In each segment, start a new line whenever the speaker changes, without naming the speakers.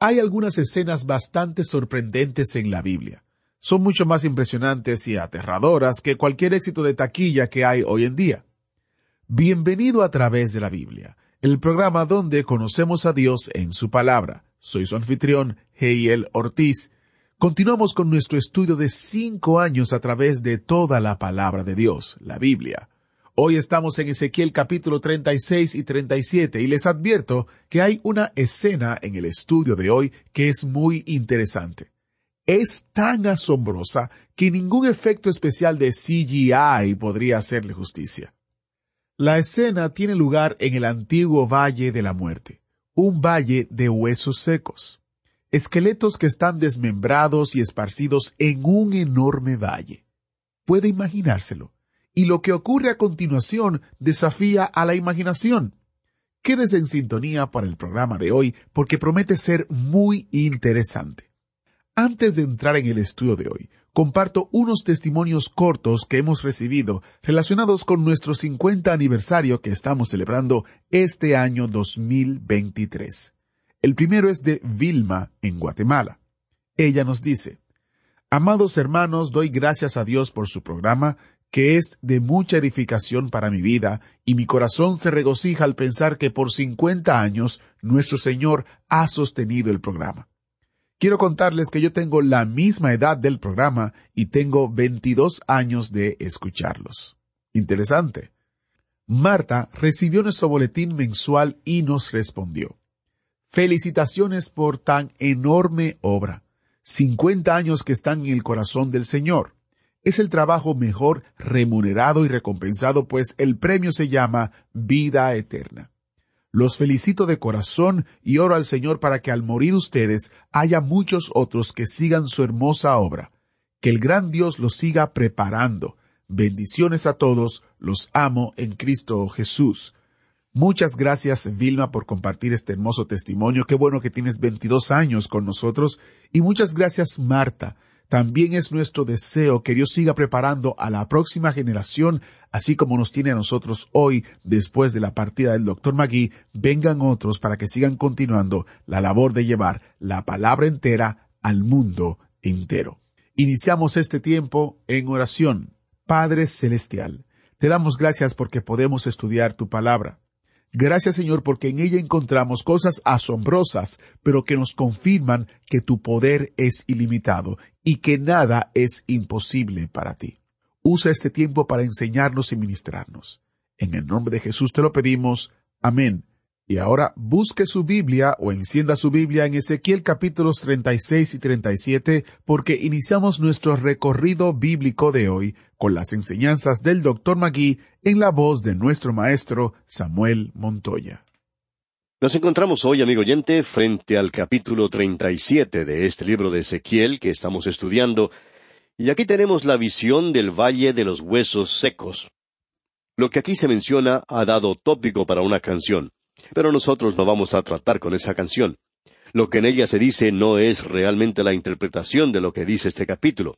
Hay algunas escenas bastante sorprendentes en la Biblia. Son mucho más impresionantes y aterradoras que cualquier éxito de taquilla que hay hoy en día. Bienvenido a través de la Biblia, el programa donde conocemos a Dios en su palabra. Soy su anfitrión, Heiel Ortiz. Continuamos con nuestro estudio de cinco años a través de toda la palabra de Dios, la Biblia. Hoy estamos en Ezequiel capítulo 36 y 37 y les advierto que hay una escena en el estudio de hoy que es muy interesante. Es tan asombrosa que ningún efecto especial de CGI podría hacerle justicia. La escena tiene lugar en el antiguo Valle de la Muerte, un valle de huesos secos, esqueletos que están desmembrados y esparcidos en un enorme valle. Puede imaginárselo y lo que ocurre a continuación desafía a la imaginación. Quédese en sintonía para el programa de hoy porque promete ser muy interesante. Antes de entrar en el estudio de hoy, comparto unos testimonios cortos que hemos recibido relacionados con nuestro 50 aniversario que estamos celebrando este año 2023. El primero es de Vilma, en Guatemala. Ella nos dice, Amados hermanos, doy gracias a Dios por su programa que es de mucha edificación para mi vida, y mi corazón se regocija al pensar que por cincuenta años nuestro Señor ha sostenido el programa. Quiero contarles que yo tengo la misma edad del programa y tengo 22 años de escucharlos. Interesante. Marta recibió nuestro boletín mensual y nos respondió. Felicitaciones por tan enorme obra. 50 años que están en el corazón del Señor es el trabajo mejor remunerado y recompensado, pues el premio se llama vida eterna. Los felicito de corazón y oro al Señor para que al morir ustedes haya muchos otros que sigan su hermosa obra. Que el gran Dios los siga preparando. Bendiciones a todos, los amo en Cristo Jesús. Muchas gracias, Vilma, por compartir este hermoso testimonio. Qué bueno que tienes 22 años con nosotros. Y muchas gracias, Marta. También es nuestro deseo que Dios siga preparando a la próxima generación, así como nos tiene a nosotros hoy, después de la partida del doctor Magui, vengan otros para que sigan continuando la labor de llevar la palabra entera al mundo entero. Iniciamos este tiempo en oración. Padre Celestial, te damos gracias porque podemos estudiar tu palabra. Gracias Señor porque en ella encontramos cosas asombrosas, pero que nos confirman que tu poder es ilimitado y que nada es imposible para ti. Usa este tiempo para enseñarnos y ministrarnos. En el nombre de Jesús te lo pedimos. Amén. Y ahora busque su Biblia o encienda su Biblia en Ezequiel capítulos 36 y 37 porque iniciamos nuestro recorrido bíblico de hoy con las enseñanzas del Dr. Magui en la voz de nuestro maestro Samuel Montoya.
Nos encontramos hoy, amigo oyente, frente al capítulo 37 de este libro de Ezequiel que estamos estudiando, y aquí tenemos la visión del Valle de los Huesos Secos. Lo que aquí se menciona ha dado tópico para una canción. Pero nosotros no vamos a tratar con esa canción. Lo que en ella se dice no es realmente la interpretación de lo que dice este capítulo.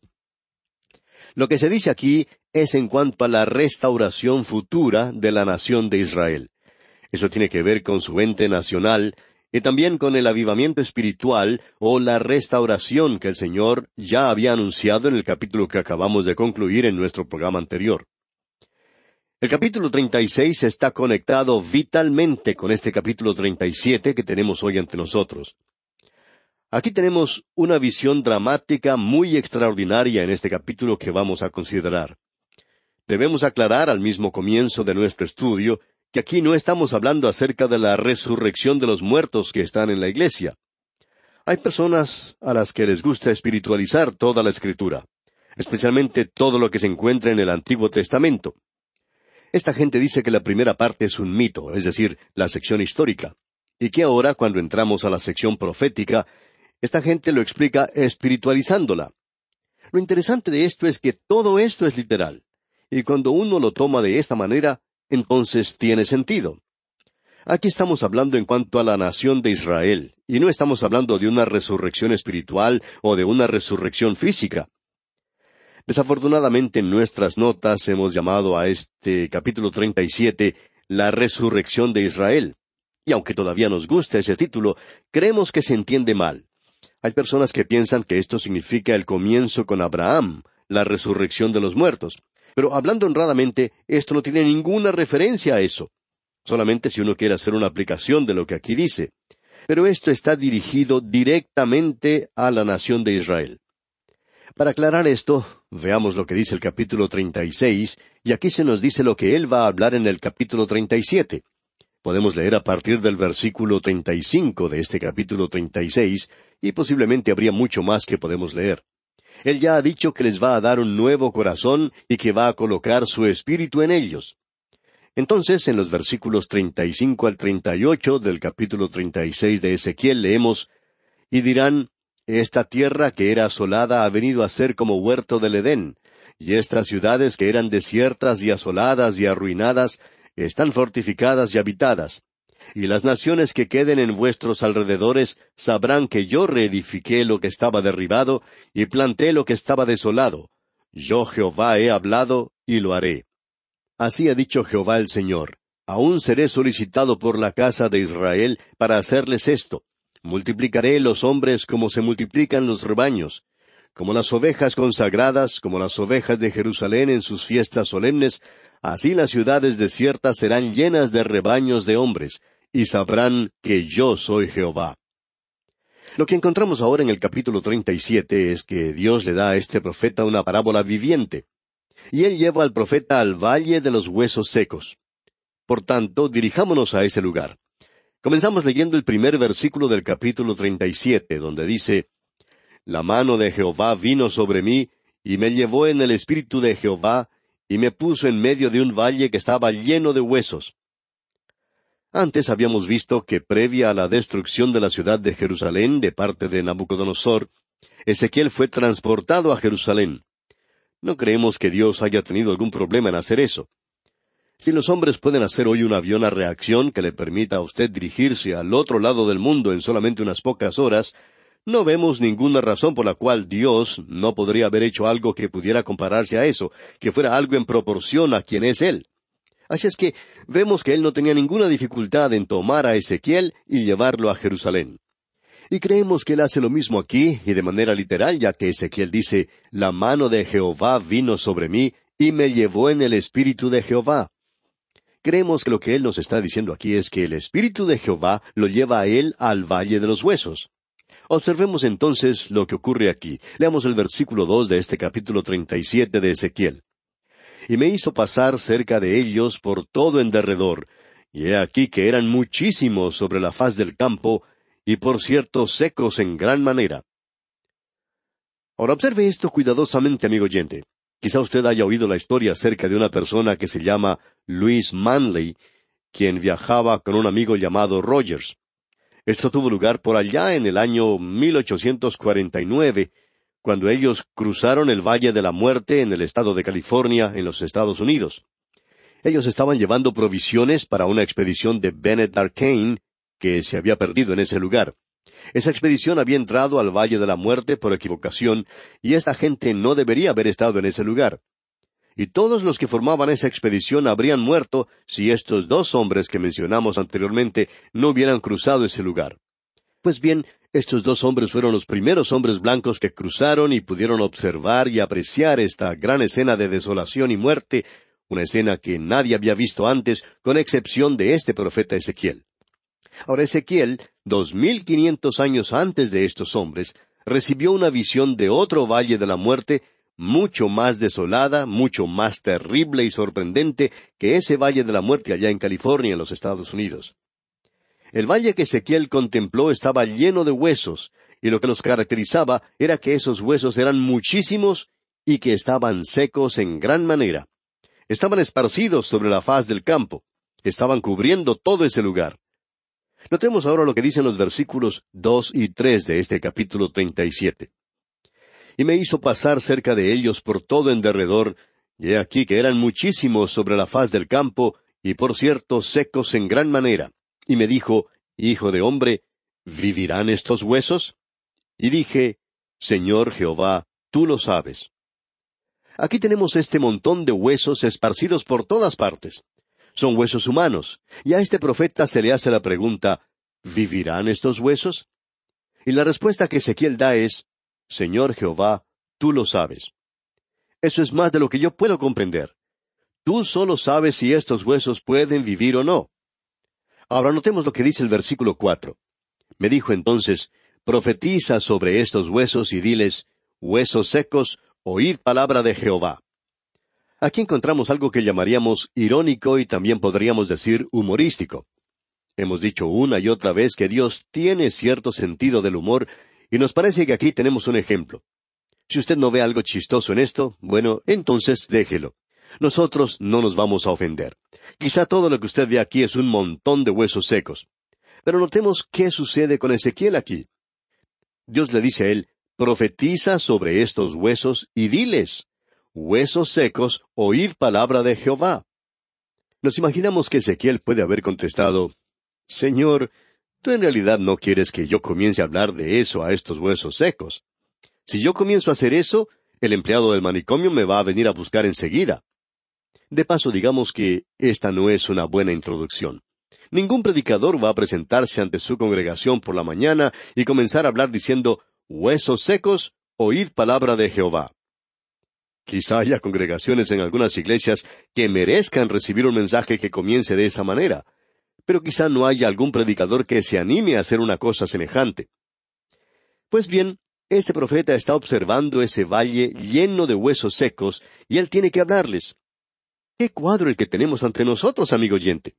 Lo que se dice aquí es en cuanto a la restauración futura de la nación de Israel. Eso tiene que ver con su ente nacional y también con el avivamiento espiritual o la restauración que el Señor ya había anunciado en el capítulo que acabamos de concluir en nuestro programa anterior. El capítulo 36 está conectado vitalmente con este capítulo 37 que tenemos hoy ante nosotros. Aquí tenemos una visión dramática muy extraordinaria en este capítulo que vamos a considerar. Debemos aclarar al mismo comienzo de nuestro estudio que aquí no estamos hablando acerca de la resurrección de los muertos que están en la iglesia. Hay personas a las que les gusta espiritualizar toda la escritura, especialmente todo lo que se encuentra en el Antiguo Testamento. Esta gente dice que la primera parte es un mito, es decir, la sección histórica. y que ahora, cuando entramos a la sección profética, esta gente lo explica espiritualizándola. Lo interesante de esto es que todo esto es literal, y cuando uno lo toma de esta manera, entonces tiene sentido. Aquí estamos hablando en cuanto a la nación de Israel, y no estamos hablando de una resurrección espiritual o de una resurrección física. Desafortunadamente en nuestras notas hemos llamado a este capítulo 37 la resurrección de Israel. Y aunque todavía nos gusta ese título, creemos que se entiende mal. Hay personas que piensan que esto significa el comienzo con Abraham, la resurrección de los muertos. Pero hablando honradamente, esto no tiene ninguna referencia a eso. Solamente si uno quiere hacer una aplicación de lo que aquí dice. Pero esto está dirigido directamente a la nación de Israel. Para aclarar esto, veamos lo que dice el capítulo 36, y aquí se nos dice lo que él va a hablar en el capítulo 37. Podemos leer a partir del versículo 35 de este capítulo 36, y posiblemente habría mucho más que podemos leer. Él ya ha dicho que les va a dar un nuevo corazón y que va a colocar su espíritu en ellos. Entonces, en los versículos 35 al 38 del capítulo 36 de Ezequiel leemos, y dirán, esta tierra que era asolada ha venido a ser como huerto del Edén, y estas ciudades que eran desiertas y asoladas y arruinadas están fortificadas y habitadas. Y las naciones que queden en vuestros alrededores sabrán que yo reedifiqué lo que estaba derribado y planté lo que estaba desolado. Yo Jehová he hablado y lo haré. Así ha dicho Jehová el Señor. Aún seré solicitado por la casa de Israel para hacerles esto Multiplicaré los hombres como se multiplican los rebaños, como las ovejas consagradas, como las ovejas de Jerusalén en sus fiestas solemnes, así las ciudades desiertas serán llenas de rebaños de hombres, y sabrán que yo soy Jehová. Lo que encontramos ahora en el capítulo treinta y siete es que Dios le da a este profeta una parábola viviente, y él lleva al profeta al valle de los huesos secos. Por tanto, dirijámonos a ese lugar. Comenzamos leyendo el primer versículo del capítulo treinta y siete, donde dice La mano de Jehová vino sobre mí, y me llevó en el espíritu de Jehová, y me puso en medio de un valle que estaba lleno de huesos. Antes habíamos visto que previa a la destrucción de la ciudad de Jerusalén de parte de Nabucodonosor, Ezequiel fue transportado a Jerusalén. No creemos que Dios haya tenido algún problema en hacer eso. Si los hombres pueden hacer hoy un avión a reacción que le permita a usted dirigirse al otro lado del mundo en solamente unas pocas horas, no vemos ninguna razón por la cual Dios no podría haber hecho algo que pudiera compararse a eso, que fuera algo en proporción a quien es Él. Así es que vemos que Él no tenía ninguna dificultad en tomar a Ezequiel y llevarlo a Jerusalén. Y creemos que Él hace lo mismo aquí, y de manera literal, ya que Ezequiel dice, La mano de Jehová vino sobre mí, y me llevó en el espíritu de Jehová. Creemos que lo que Él nos está diciendo aquí es que el Espíritu de Jehová lo lleva a Él al valle de los huesos. Observemos entonces lo que ocurre aquí. Leamos el versículo dos de este capítulo treinta y siete de Ezequiel. Y me hizo pasar cerca de ellos por todo en derredor, y he aquí que eran muchísimos sobre la faz del campo, y por cierto secos en gran manera. Ahora observe esto cuidadosamente, amigo oyente. Quizá usted haya oído la historia acerca de una persona que se llama Louis Manley, quien viajaba con un amigo llamado Rogers. Esto tuvo lugar por allá en el año 1849, cuando ellos cruzaron el Valle de la Muerte en el estado de California, en los Estados Unidos. Ellos estaban llevando provisiones para una expedición de Bennett Arcane, que se había perdido en ese lugar. Esa expedición había entrado al Valle de la Muerte por equivocación, y esta gente no debería haber estado en ese lugar. Y todos los que formaban esa expedición habrían muerto si estos dos hombres que mencionamos anteriormente no hubieran cruzado ese lugar. Pues bien, estos dos hombres fueron los primeros hombres blancos que cruzaron y pudieron observar y apreciar esta gran escena de desolación y muerte, una escena que nadie había visto antes, con excepción de este profeta Ezequiel. Ahora Ezequiel, dos mil quinientos años antes de estos hombres, recibió una visión de otro valle de la muerte, mucho más desolada, mucho más terrible y sorprendente que ese valle de la muerte allá en California, en los Estados Unidos. El valle que Ezequiel contempló estaba lleno de huesos, y lo que los caracterizaba era que esos huesos eran muchísimos y que estaban secos en gran manera. Estaban esparcidos sobre la faz del campo, estaban cubriendo todo ese lugar. Notemos ahora lo que dicen los versículos dos y tres de este capítulo treinta y siete. Y me hizo pasar cerca de ellos por todo en derredor, y he aquí que eran muchísimos sobre la faz del campo, y por cierto secos en gran manera. Y me dijo, Hijo de hombre, ¿vivirán estos huesos? Y dije, Señor Jehová, tú lo sabes. Aquí tenemos este montón de huesos esparcidos por todas partes son huesos humanos. Y a este profeta se le hace la pregunta, ¿vivirán estos huesos? Y la respuesta que Ezequiel da es, Señor Jehová, tú lo sabes. Eso es más de lo que yo puedo comprender. Tú solo sabes si estos huesos pueden vivir o no. Ahora notemos lo que dice el versículo cuatro. Me dijo entonces, Profetiza sobre estos huesos y diles, Huesos secos, oíd palabra de Jehová. Aquí encontramos algo que llamaríamos irónico y también podríamos decir humorístico. Hemos dicho una y otra vez que Dios tiene cierto sentido del humor y nos parece que aquí tenemos un ejemplo. Si usted no ve algo chistoso en esto, bueno, entonces déjelo. Nosotros no nos vamos a ofender. Quizá todo lo que usted ve aquí es un montón de huesos secos. Pero notemos qué sucede con Ezequiel aquí. Dios le dice a él, profetiza sobre estos huesos y diles, Huesos secos, oíd palabra de Jehová. Nos imaginamos que Ezequiel puede haber contestado, Señor, tú en realidad no quieres que yo comience a hablar de eso a estos huesos secos. Si yo comienzo a hacer eso, el empleado del manicomio me va a venir a buscar enseguida. De paso, digamos que esta no es una buena introducción. Ningún predicador va a presentarse ante su congregación por la mañana y comenzar a hablar diciendo, Huesos secos, oíd palabra de Jehová. Quizá haya congregaciones en algunas iglesias que merezcan recibir un mensaje que comience de esa manera, pero quizá no haya algún predicador que se anime a hacer una cosa semejante. Pues bien, este profeta está observando ese valle lleno de huesos secos y él tiene que hablarles. ¿Qué cuadro el que tenemos ante nosotros, amigo oyente?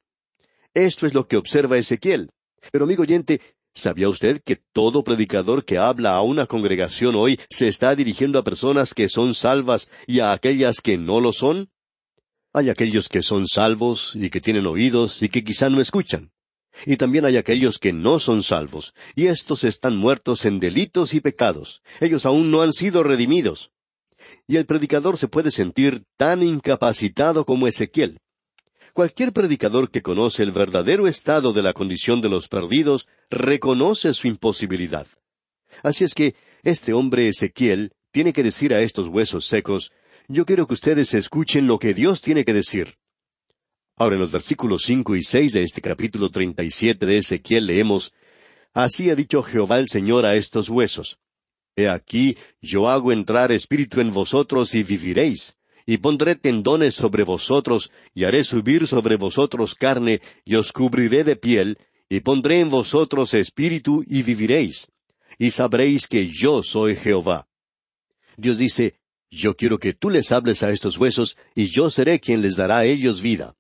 Esto es lo que observa Ezequiel. Pero, amigo oyente, ¿Sabía usted que todo predicador que habla a una congregación hoy se está dirigiendo a personas que son salvas y a aquellas que no lo son? Hay aquellos que son salvos y que tienen oídos y que quizá no escuchan. Y también hay aquellos que no son salvos, y estos están muertos en delitos y pecados. Ellos aún no han sido redimidos. Y el predicador se puede sentir tan incapacitado como Ezequiel. Cualquier predicador que conoce el verdadero estado de la condición de los perdidos reconoce su imposibilidad. Así es que este hombre Ezequiel tiene que decir a estos huesos secos, yo quiero que ustedes escuchen lo que Dios tiene que decir. Ahora en los versículos cinco y seis de este capítulo treinta y siete de Ezequiel leemos Así ha dicho Jehová el Señor a estos huesos. He aquí, yo hago entrar espíritu en vosotros y viviréis y pondré tendones sobre vosotros, y haré subir sobre vosotros carne, y os cubriré de piel, y pondré en vosotros espíritu, y viviréis, y sabréis que yo soy Jehová. Dios dice, yo quiero que tú les hables a estos huesos, y yo seré quien les dará a ellos vida.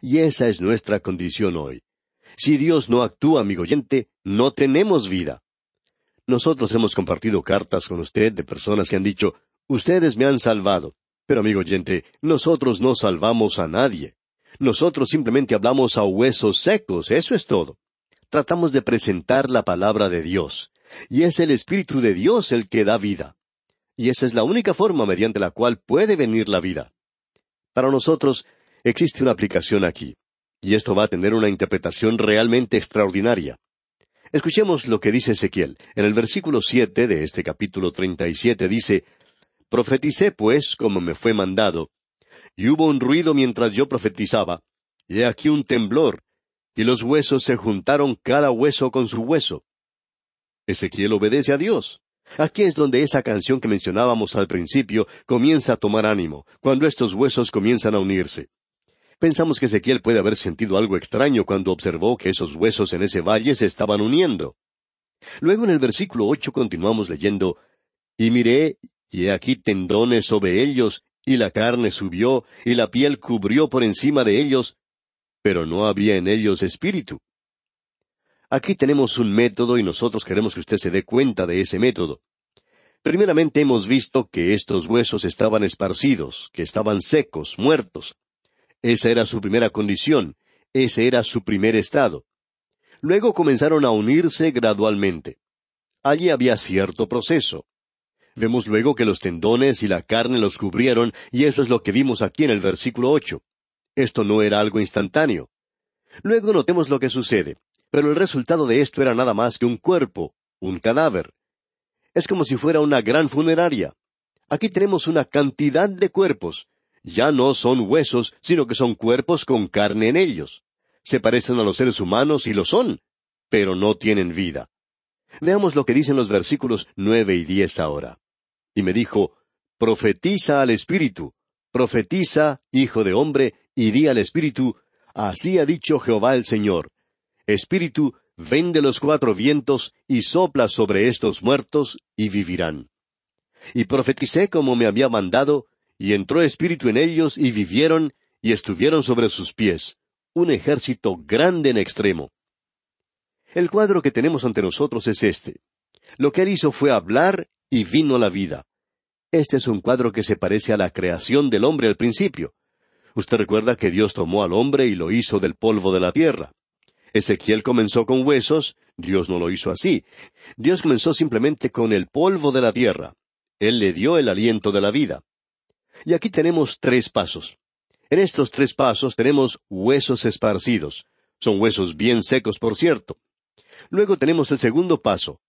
Y esa es nuestra condición hoy. Si Dios no actúa, amigo oyente, no tenemos vida. Nosotros hemos compartido cartas con usted de personas que han dicho, ustedes me han salvado. Pero amigo oyente, nosotros no salvamos a nadie. Nosotros simplemente hablamos a huesos secos, eso es todo. Tratamos de presentar la palabra de Dios. Y es el Espíritu de Dios el que da vida. Y esa es la única forma mediante la cual puede venir la vida. Para nosotros existe una aplicación aquí. Y esto va a tener una interpretación realmente extraordinaria. Escuchemos lo que dice Ezequiel. En el versículo siete de este capítulo treinta y siete dice Profeticé, pues, como me fue mandado, y hubo un ruido mientras yo profetizaba, y he aquí un temblor, y los huesos se juntaron cada hueso con su hueso. Ezequiel obedece a Dios. Aquí es donde esa canción que mencionábamos al principio comienza a tomar ánimo, cuando estos huesos comienzan a unirse. Pensamos que Ezequiel puede haber sentido algo extraño cuando observó que esos huesos en ese valle se estaban uniendo. Luego en el versículo ocho continuamos leyendo, Y miré, y aquí tendones sobre ellos, y la carne subió, y la piel cubrió por encima de ellos, pero no había en ellos espíritu. Aquí tenemos un método y nosotros queremos que usted se dé cuenta de ese método. Primeramente hemos visto que estos huesos estaban esparcidos, que estaban secos, muertos. Esa era su primera condición, ese era su primer estado. Luego comenzaron a unirse gradualmente. Allí había cierto proceso. Vemos luego que los tendones y la carne los cubrieron, y eso es lo que vimos aquí en el versículo ocho. Esto no era algo instantáneo. Luego notemos lo que sucede. Pero el resultado de esto era nada más que un cuerpo, un cadáver. Es como si fuera una gran funeraria. Aquí tenemos una cantidad de cuerpos. Ya no son huesos, sino que son cuerpos con carne en ellos. Se parecen a los seres humanos y lo son, pero no tienen vida. Veamos lo que dicen los versículos nueve y diez ahora. Y me dijo, Profetiza al Espíritu, profetiza, hijo de hombre, y di al Espíritu, Así ha dicho Jehová el Señor. Espíritu, ven de los cuatro vientos y sopla sobre estos muertos y vivirán. Y profeticé como me había mandado, y entró espíritu en ellos y vivieron y estuvieron sobre sus pies, un ejército grande en extremo. El cuadro que tenemos ante nosotros es este. Lo que él hizo fue hablar y vino la vida. Este es un cuadro que se parece a la creación del hombre al principio. Usted recuerda que Dios tomó al hombre y lo hizo del polvo de la tierra. Ezequiel comenzó con huesos, Dios no lo hizo así. Dios comenzó simplemente con el polvo de la tierra. Él le dio el aliento de la vida. Y aquí tenemos tres pasos. En estos tres pasos tenemos huesos esparcidos. Son huesos bien secos, por cierto. Luego tenemos el segundo paso.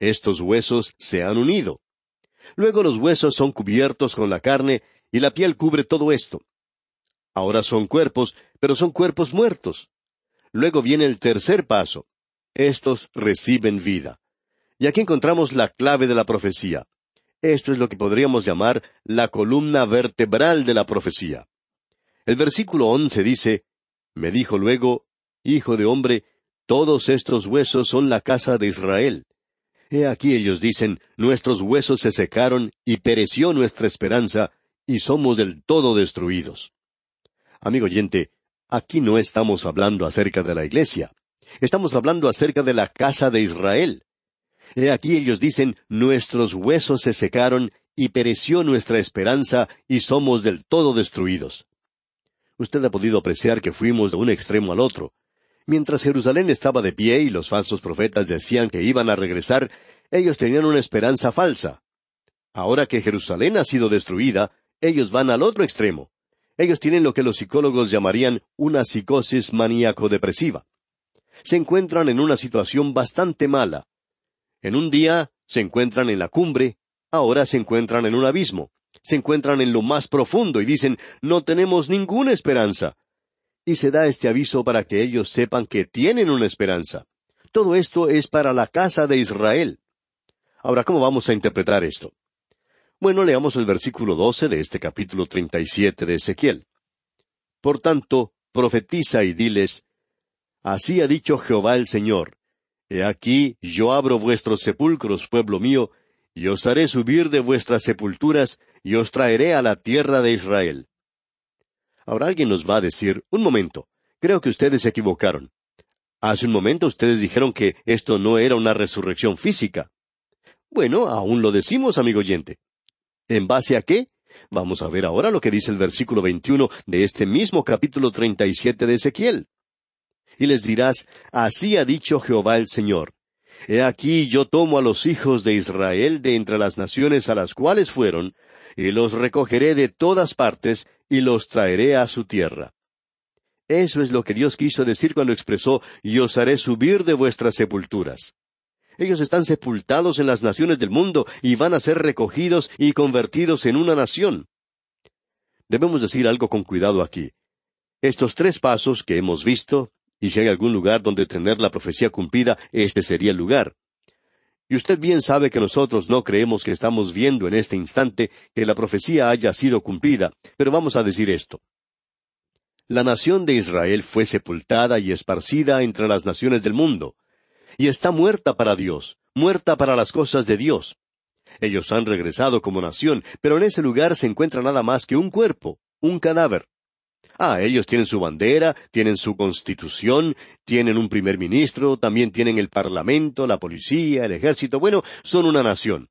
Estos huesos se han unido. Luego los huesos son cubiertos con la carne y la piel cubre todo esto. Ahora son cuerpos, pero son cuerpos muertos. Luego viene el tercer paso. Estos reciben vida. Y aquí encontramos la clave de la profecía. Esto es lo que podríamos llamar la columna vertebral de la profecía. El versículo once dice, Me dijo luego, Hijo de hombre, todos estos huesos son la casa de Israel. He aquí ellos dicen, Nuestros huesos se secaron y pereció nuestra esperanza, y somos del todo destruidos. Amigo oyente, aquí no estamos hablando acerca de la iglesia. Estamos hablando acerca de la casa de Israel. He aquí ellos dicen, nuestros huesos se secaron y pereció nuestra esperanza y somos del todo destruidos. Usted ha podido apreciar que fuimos de un extremo al otro. Mientras Jerusalén estaba de pie y los falsos profetas decían que iban a regresar, ellos tenían una esperanza falsa. Ahora que Jerusalén ha sido destruida, ellos van al otro extremo. Ellos tienen lo que los psicólogos llamarían una psicosis maníaco-depresiva. Se encuentran en una situación bastante mala. En un día se encuentran en la cumbre, ahora se encuentran en un abismo. Se encuentran en lo más profundo y dicen, no tenemos ninguna esperanza. Y se da este aviso para que ellos sepan que tienen una esperanza. Todo esto es para la casa de Israel. Ahora, ¿cómo vamos a interpretar esto? Bueno, leamos el versículo doce de este capítulo treinta y siete de Ezequiel. Por tanto, profetiza y diles, Así ha dicho Jehová el Señor, He aquí yo abro vuestros sepulcros, pueblo mío, y os haré subir de vuestras sepulturas, y os traeré a la tierra de Israel. Ahora alguien nos va a decir, un momento, creo que ustedes se equivocaron. Hace un momento ustedes dijeron que esto no era una resurrección física. Bueno, aún lo decimos, amigo oyente. ¿En base a qué? Vamos a ver ahora lo que dice el versículo 21 de este mismo capítulo 37 de Ezequiel. Y les dirás, así ha dicho Jehová el Señor. He aquí yo tomo a los hijos de Israel de entre las naciones a las cuales fueron, y los recogeré de todas partes, y los traeré a su tierra. Eso es lo que Dios quiso decir cuando expresó, y os haré subir de vuestras sepulturas. Ellos están sepultados en las naciones del mundo y van a ser recogidos y convertidos en una nación. Debemos decir algo con cuidado aquí. Estos tres pasos que hemos visto, y si hay algún lugar donde tener la profecía cumplida, este sería el lugar. Y usted bien sabe que nosotros no creemos que estamos viendo en este instante que la profecía haya sido cumplida, pero vamos a decir esto. La nación de Israel fue sepultada y esparcida entre las naciones del mundo y está muerta para Dios, muerta para las cosas de Dios. Ellos han regresado como nación, pero en ese lugar se encuentra nada más que un cuerpo, un cadáver. Ah, ellos tienen su bandera, tienen su constitución, tienen un primer ministro, también tienen el parlamento, la policía, el ejército. Bueno, son una nación.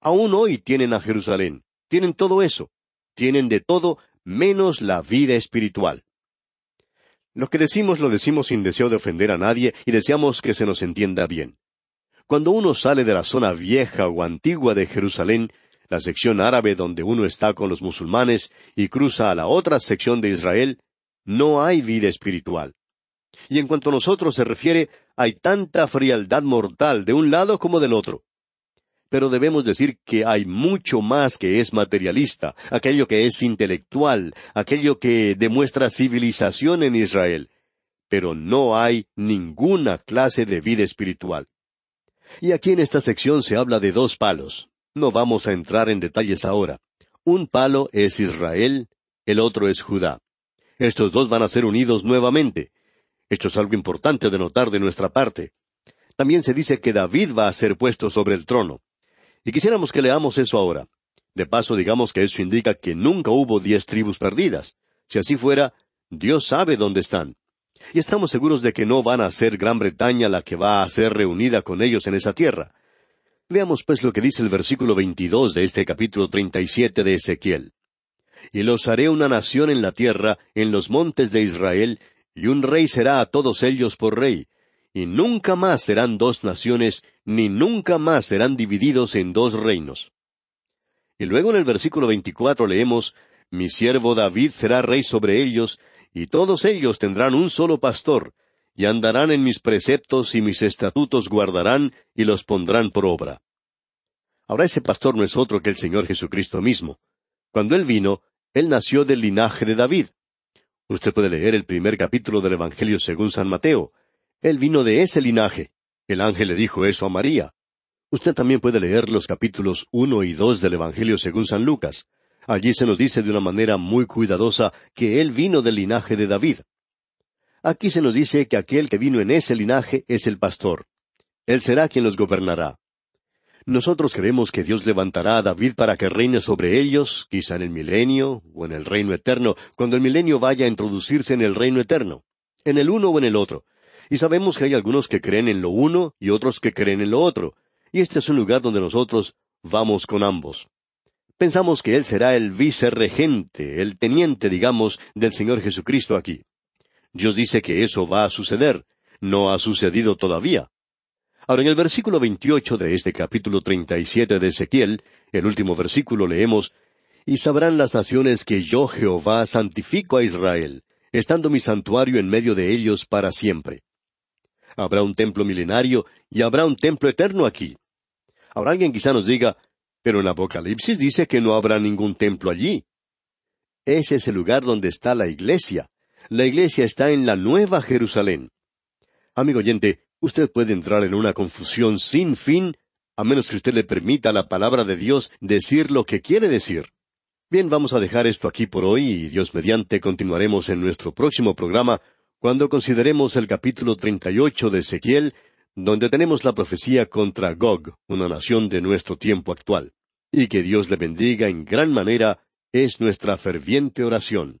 Aún hoy tienen a Jerusalén, tienen todo eso, tienen de todo menos la vida espiritual. Lo que decimos lo decimos sin deseo de ofender a nadie y deseamos que se nos entienda bien. Cuando uno sale de la zona vieja o antigua de Jerusalén, la sección árabe donde uno está con los musulmanes, y cruza a la otra sección de Israel, no hay vida espiritual. Y en cuanto a nosotros se refiere, hay tanta frialdad mortal de un lado como del otro. Pero debemos decir que hay mucho más que es materialista, aquello que es intelectual, aquello que demuestra civilización en Israel. Pero no hay ninguna clase de vida espiritual. Y aquí en esta sección se habla de dos palos. No vamos a entrar en detalles ahora. Un palo es Israel, el otro es Judá. Estos dos van a ser unidos nuevamente. Esto es algo importante de notar de nuestra parte. También se dice que David va a ser puesto sobre el trono. Y quisiéramos que leamos eso ahora. De paso, digamos que eso indica que nunca hubo diez tribus perdidas. Si así fuera, Dios sabe dónde están. Y estamos seguros de que no van a ser Gran Bretaña la que va a ser reunida con ellos en esa tierra. Veamos pues lo que dice el versículo veintidós de este capítulo treinta y siete de Ezequiel. Y los haré una nación en la tierra, en los montes de Israel, y un rey será a todos ellos por rey, y nunca más serán dos naciones, ni nunca más serán divididos en dos reinos. Y luego en el versículo veinticuatro leemos, Mi siervo David será rey sobre ellos, y todos ellos tendrán un solo pastor, y andarán en mis preceptos y mis estatutos guardarán y los pondrán por obra. Ahora ese pastor no es otro que el Señor Jesucristo mismo. Cuando Él vino, él nació del linaje de David. Usted puede leer el primer capítulo del Evangelio según San Mateo. Él vino de ese linaje. El ángel le dijo eso a María. Usted también puede leer los capítulos uno y dos del Evangelio según San Lucas. Allí se nos dice de una manera muy cuidadosa que Él vino del linaje de David. Aquí se nos dice que aquel que vino en ese linaje es el pastor. Él será quien los gobernará. Nosotros creemos que Dios levantará a David para que reine sobre ellos, quizá en el milenio o en el reino eterno, cuando el milenio vaya a introducirse en el reino eterno, en el uno o en el otro. Y sabemos que hay algunos que creen en lo uno y otros que creen en lo otro. Y este es un lugar donde nosotros vamos con ambos. Pensamos que Él será el vicerregente, el teniente, digamos, del Señor Jesucristo aquí. Dios dice que eso va a suceder. No ha sucedido todavía. Ahora, en el versículo veintiocho de este capítulo treinta y siete de Ezequiel, el último versículo leemos, Y sabrán las naciones que yo Jehová santifico a Israel, estando mi santuario en medio de ellos para siempre. Habrá un templo milenario y habrá un templo eterno aquí. Ahora alguien quizá nos diga, pero en Apocalipsis dice que no habrá ningún templo allí. Ese es el lugar donde está la iglesia. La iglesia está en la Nueva Jerusalén. Amigo oyente, usted puede entrar en una confusión sin fin a menos que usted le permita a la palabra de Dios decir lo que quiere decir. Bien, vamos a dejar esto aquí por hoy y Dios mediante continuaremos en nuestro próximo programa cuando consideremos el capítulo treinta y ocho de Ezequiel, donde tenemos la profecía contra Gog, una nación de nuestro tiempo actual. Y que Dios le bendiga en gran manera es nuestra ferviente oración.